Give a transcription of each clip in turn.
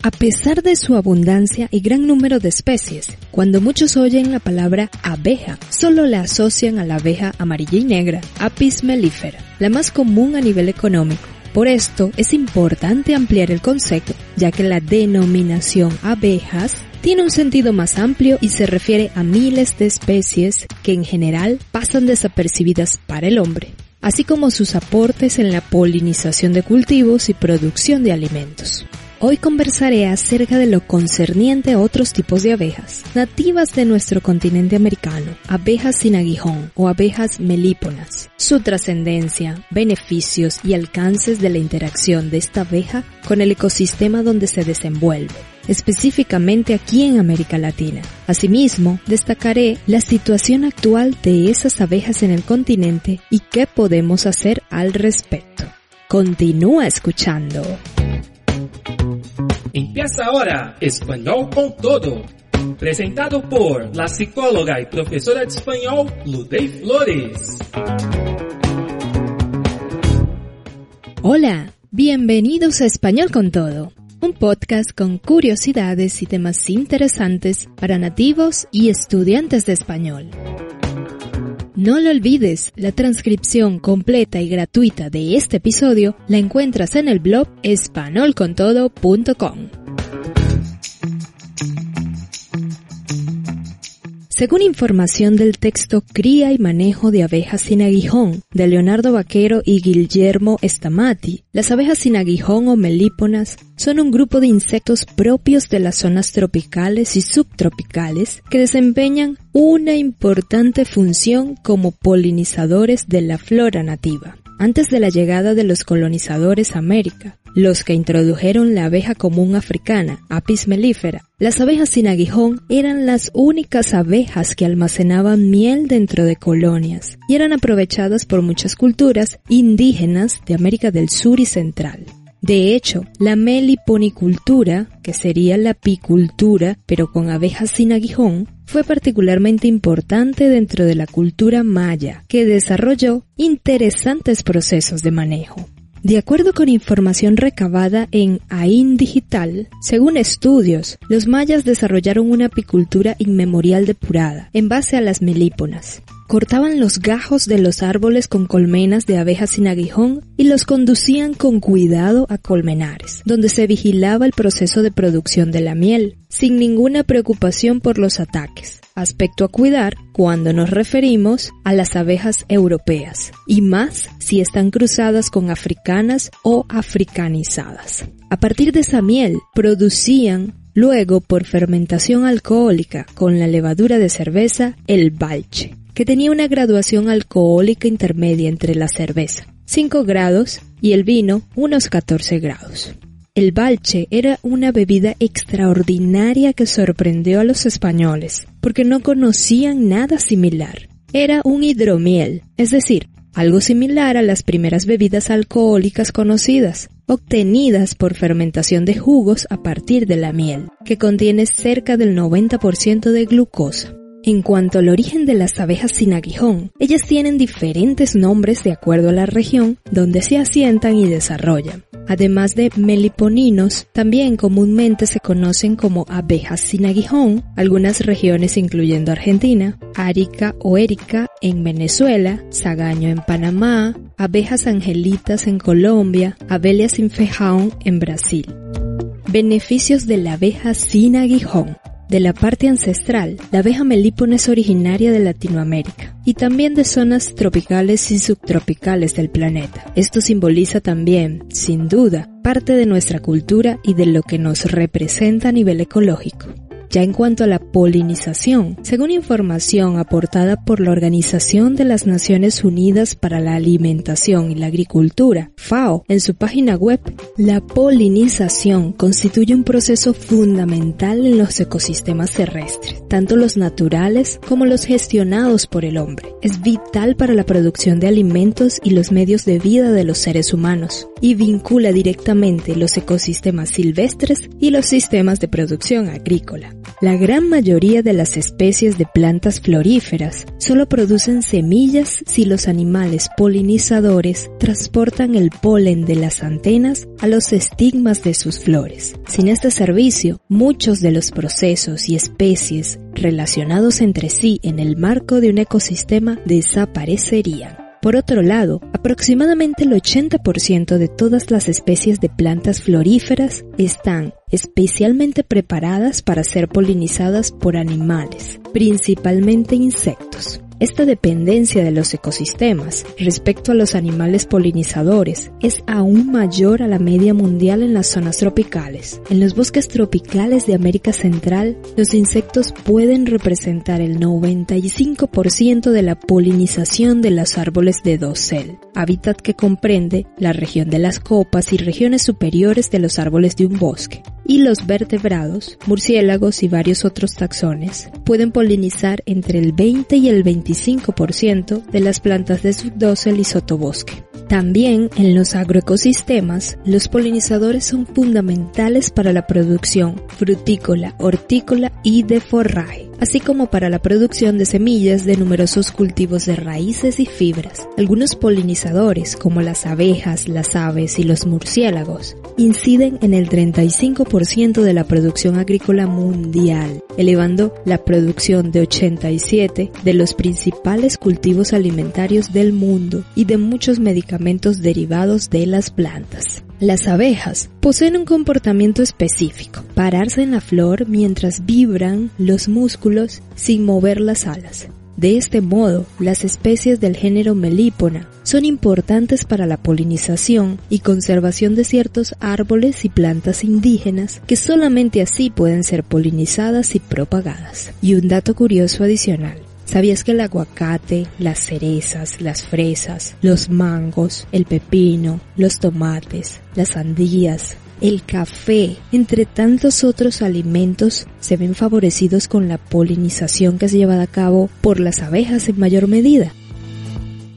A pesar de su abundancia y gran número de especies, cuando muchos oyen la palabra abeja, solo la asocian a la abeja amarilla y negra, Apis mellifera, la más común a nivel económico. Por esto es importante ampliar el concepto, ya que la denominación abejas tiene un sentido más amplio y se refiere a miles de especies que en general pasan desapercibidas para el hombre, así como sus aportes en la polinización de cultivos y producción de alimentos. Hoy conversaré acerca de lo concerniente a otros tipos de abejas, nativas de nuestro continente americano, abejas sin aguijón o abejas melíponas, su trascendencia, beneficios y alcances de la interacción de esta abeja con el ecosistema donde se desenvuelve específicamente aquí en América Latina. Asimismo, destacaré la situación actual de esas abejas en el continente y qué podemos hacer al respecto. Continúa escuchando. Empieza ahora Español con Todo, presentado por la psicóloga y profesora de español Ludey Flores. Hola, bienvenidos a Español con Todo, un podcast con curiosidades y temas interesantes para nativos y estudiantes de español. No lo olvides, la transcripción completa y gratuita de este episodio la encuentras en el blog espanolcontodo.com. Según información del texto Cría y manejo de abejas sin aguijón de Leonardo Vaquero y Guillermo Stamati, las abejas sin aguijón o melíponas son un grupo de insectos propios de las zonas tropicales y subtropicales que desempeñan una importante función como polinizadores de la flora nativa. Antes de la llegada de los colonizadores a América, los que introdujeron la abeja común africana, Apis mellifera. Las abejas sin aguijón eran las únicas abejas que almacenaban miel dentro de colonias y eran aprovechadas por muchas culturas indígenas de América del Sur y Central. De hecho, la meliponicultura, que sería la apicultura, pero con abejas sin aguijón, fue particularmente importante dentro de la cultura maya, que desarrolló interesantes procesos de manejo. De acuerdo con información recabada en AIN Digital, según estudios, los mayas desarrollaron una apicultura inmemorial depurada, en base a las melíponas. Cortaban los gajos de los árboles con colmenas de abejas sin aguijón y los conducían con cuidado a colmenares, donde se vigilaba el proceso de producción de la miel, sin ninguna preocupación por los ataques aspecto a cuidar cuando nos referimos a las abejas europeas, y más si están cruzadas con africanas o africanizadas. A partir de esa miel producían luego por fermentación alcohólica con la levadura de cerveza el balche, que tenía una graduación alcohólica intermedia entre la cerveza, 5 grados, y el vino, unos 14 grados. El balche era una bebida extraordinaria que sorprendió a los españoles, porque no conocían nada similar. Era un hidromiel, es decir, algo similar a las primeras bebidas alcohólicas conocidas, obtenidas por fermentación de jugos a partir de la miel, que contiene cerca del 90% de glucosa. En cuanto al origen de las abejas sin aguijón, ellas tienen diferentes nombres de acuerdo a la región donde se asientan y desarrollan. Además de meliponinos, también comúnmente se conocen como abejas sin aguijón, algunas regiones incluyendo Argentina, Arica o Erika en Venezuela, Zagaño en Panamá, abejas angelitas en Colombia, Abelia sin feijón en Brasil. Beneficios de la abeja sin aguijón. De la parte ancestral, la abeja melípona es originaria de Latinoamérica y también de zonas tropicales y subtropicales del planeta. Esto simboliza también, sin duda, parte de nuestra cultura y de lo que nos representa a nivel ecológico. Ya en cuanto a la polinización, según información aportada por la Organización de las Naciones Unidas para la Alimentación y la Agricultura, FAO, en su página web, la polinización constituye un proceso fundamental en los ecosistemas terrestres, tanto los naturales como los gestionados por el hombre. Es vital para la producción de alimentos y los medios de vida de los seres humanos, y vincula directamente los ecosistemas silvestres y los sistemas de producción agrícola. La gran mayoría de las especies de plantas floríferas solo producen semillas si los animales polinizadores transportan el polen de las antenas a los estigmas de sus flores. Sin este servicio, muchos de los procesos y especies relacionados entre sí en el marco de un ecosistema desaparecerían. Por otro lado, aproximadamente el 80% de todas las especies de plantas floríferas están especialmente preparadas para ser polinizadas por animales, principalmente insectos. Esta dependencia de los ecosistemas respecto a los animales polinizadores es aún mayor a la media mundial en las zonas tropicales. En los bosques tropicales de América Central, los insectos pueden representar el 95% de la polinización de los árboles de dosel, hábitat que comprende la región de las copas y regiones superiores de los árboles de un bosque y los vertebrados, murciélagos y varios otros taxones pueden polinizar entre el 20 y el 25% de las plantas de subdosel y sotobosque. También en los agroecosistemas, los polinizadores son fundamentales para la producción frutícola, hortícola y de forraje, así como para la producción de semillas de numerosos cultivos de raíces y fibras. Algunos polinizadores, como las abejas, las aves y los murciélagos, inciden en el 35% de la producción agrícola mundial, elevando la producción de 87 de los principales cultivos alimentarios del mundo y de muchos medicamentos derivados de las plantas. Las abejas poseen un comportamiento específico, pararse en la flor mientras vibran los músculos sin mover las alas. De este modo, las especies del género Melípona son importantes para la polinización y conservación de ciertos árboles y plantas indígenas que solamente así pueden ser polinizadas y propagadas. Y un dato curioso adicional. ¿Sabías que el aguacate, las cerezas, las fresas, los mangos, el pepino, los tomates, las sandías, el café, entre tantos otros alimentos, se ven favorecidos con la polinización que es llevada a cabo por las abejas en mayor medida.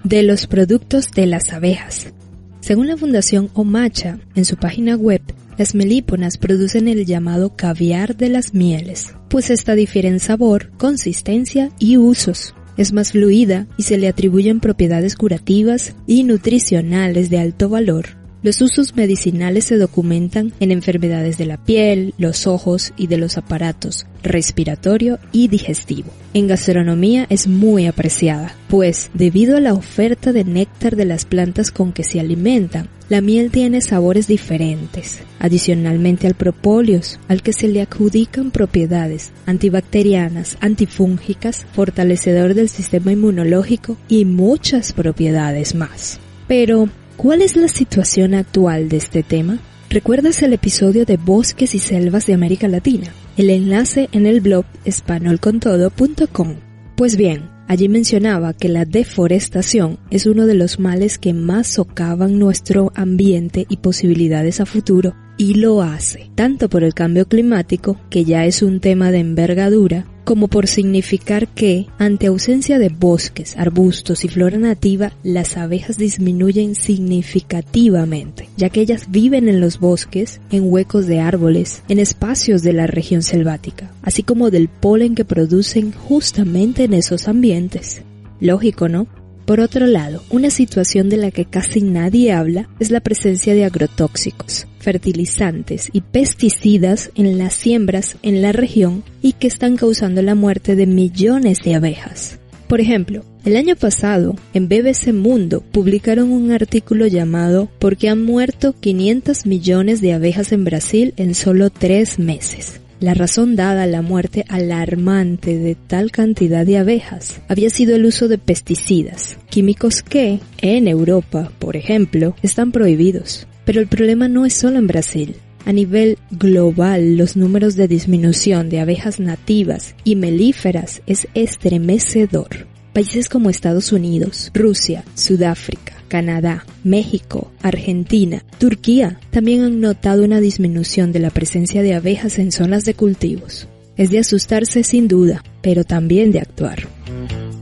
De los productos de las abejas. Según la Fundación Omacha, en su página web, las melíponas producen el llamado caviar de las mieles, pues esta difiere en sabor, consistencia y usos. Es más fluida y se le atribuyen propiedades curativas y nutricionales de alto valor los usos medicinales se documentan en enfermedades de la piel, los ojos y de los aparatos respiratorio y digestivo. En gastronomía es muy apreciada, pues debido a la oferta de néctar de las plantas con que se alimentan, la miel tiene sabores diferentes, adicionalmente al propóleos, al que se le adjudican propiedades antibacterianas, antifúngicas, fortalecedor del sistema inmunológico y muchas propiedades más. Pero, ¿Cuál es la situación actual de este tema? ¿Recuerdas el episodio de Bosques y Selvas de América Latina? El enlace en el blog espanolcontodo.com. Pues bien, allí mencionaba que la deforestación es uno de los males que más socavan nuestro ambiente y posibilidades a futuro y lo hace, tanto por el cambio climático, que ya es un tema de envergadura, como por significar que, ante ausencia de bosques, arbustos y flora nativa, las abejas disminuyen significativamente, ya que ellas viven en los bosques, en huecos de árboles, en espacios de la región selvática, así como del polen que producen justamente en esos ambientes. Lógico, ¿no? Por otro lado, una situación de la que casi nadie habla es la presencia de agrotóxicos, fertilizantes y pesticidas en las siembras en la región y que están causando la muerte de millones de abejas. Por ejemplo, el año pasado, en BBC Mundo, publicaron un artículo llamado ¿Por qué han muerto 500 millones de abejas en Brasil en solo tres meses? La razón dada a la muerte alarmante de tal cantidad de abejas había sido el uso de pesticidas, químicos que, en Europa, por ejemplo, están prohibidos. Pero el problema no es solo en Brasil. A nivel global, los números de disminución de abejas nativas y melíferas es estremecedor. Países como Estados Unidos, Rusia, Sudáfrica, Canadá, México, Argentina, Turquía también han notado una disminución de la presencia de abejas en zonas de cultivos. Es de asustarse sin duda, pero también de actuar.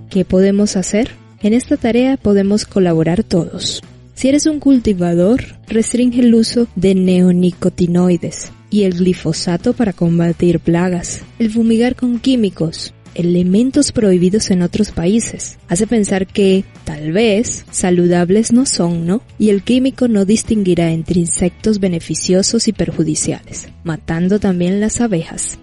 ¿Qué podemos hacer? En esta tarea podemos colaborar todos. Si eres un cultivador, restringe el uso de neonicotinoides, y el glifosato para combatir plagas, el fumigar con químicos, elementos prohibidos en otros países. Hace pensar que, tal vez, saludables no son, ¿no? Y el químico no distinguirá entre insectos beneficiosos y perjudiciales, matando también las abejas.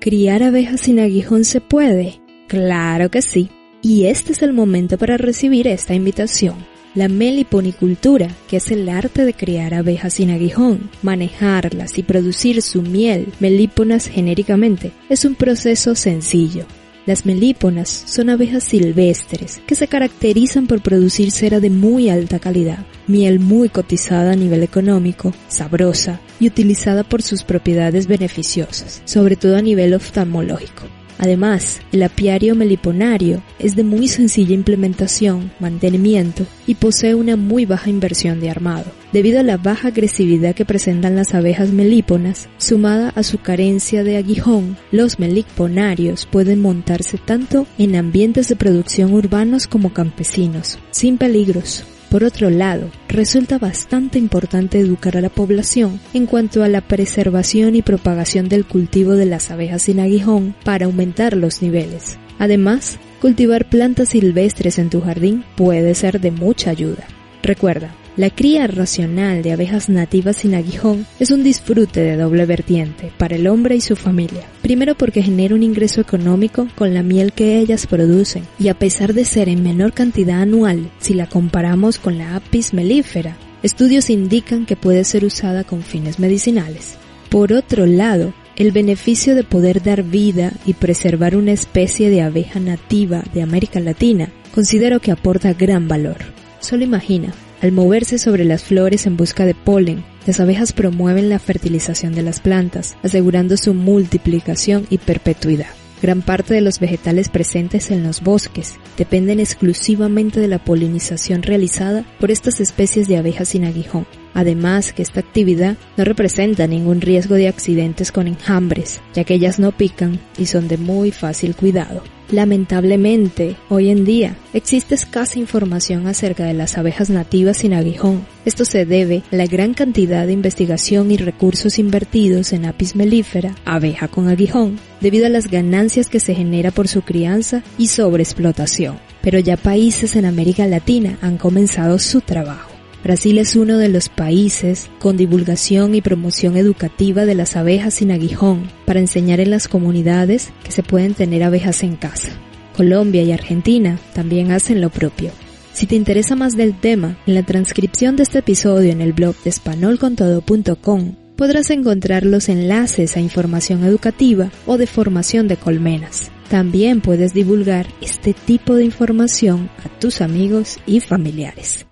¿Criar abejas sin aguijón se puede? Claro que sí. Y este es el momento para recibir esta invitación. La meliponicultura, que es el arte de criar abejas sin aguijón, manejarlas y producir su miel, melíponas genéricamente, es un proceso sencillo, las melíponas son abejas silvestres que se caracterizan por producir cera de muy alta calidad, miel muy cotizada a nivel económico, sabrosa y utilizada por sus propiedades beneficiosas, sobre todo a nivel oftalmológico. Además, el apiario meliponario es de muy sencilla implementación, mantenimiento y posee una muy baja inversión de armado. Debido a la baja agresividad que presentan las abejas melíponas, sumada a su carencia de aguijón, los meliponarios pueden montarse tanto en ambientes de producción urbanos como campesinos, sin peligros. Por otro lado, resulta bastante importante educar a la población en cuanto a la preservación y propagación del cultivo de las abejas sin aguijón para aumentar los niveles. Además, cultivar plantas silvestres en tu jardín puede ser de mucha ayuda. Recuerda, la cría racional de abejas nativas sin aguijón es un disfrute de doble vertiente para el hombre y su familia. Primero porque genera un ingreso económico con la miel que ellas producen y a pesar de ser en menor cantidad anual si la comparamos con la apis melífera, estudios indican que puede ser usada con fines medicinales. Por otro lado, el beneficio de poder dar vida y preservar una especie de abeja nativa de América Latina considero que aporta gran valor. Solo imagina, al moverse sobre las flores en busca de polen, las abejas promueven la fertilización de las plantas, asegurando su multiplicación y perpetuidad. Gran parte de los vegetales presentes en los bosques dependen exclusivamente de la polinización realizada por estas especies de abejas sin aguijón. Además que esta actividad no representa ningún riesgo de accidentes con enjambres, ya que ellas no pican y son de muy fácil cuidado. Lamentablemente, hoy en día existe escasa información acerca de las abejas nativas sin aguijón. Esto se debe a la gran cantidad de investigación y recursos invertidos en apis mellifera, abeja con aguijón, debido a las ganancias que se genera por su crianza y sobreexplotación. Pero ya países en América Latina han comenzado su trabajo. Brasil es uno de los países con divulgación y promoción educativa de las abejas sin aguijón para enseñar en las comunidades que se pueden tener abejas en casa. Colombia y Argentina también hacen lo propio. Si te interesa más del tema, en la transcripción de este episodio en el blog de espanolcontodo.com podrás encontrar los enlaces a información educativa o de formación de colmenas. También puedes divulgar este tipo de información a tus amigos y familiares.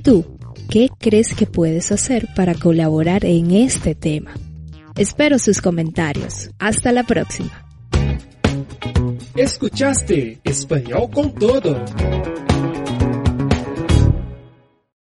¿Y tú? ¿Qué crees que puedes hacer para colaborar en este tema? Espero sus comentarios. Hasta la próxima. Escuchaste Español con todo.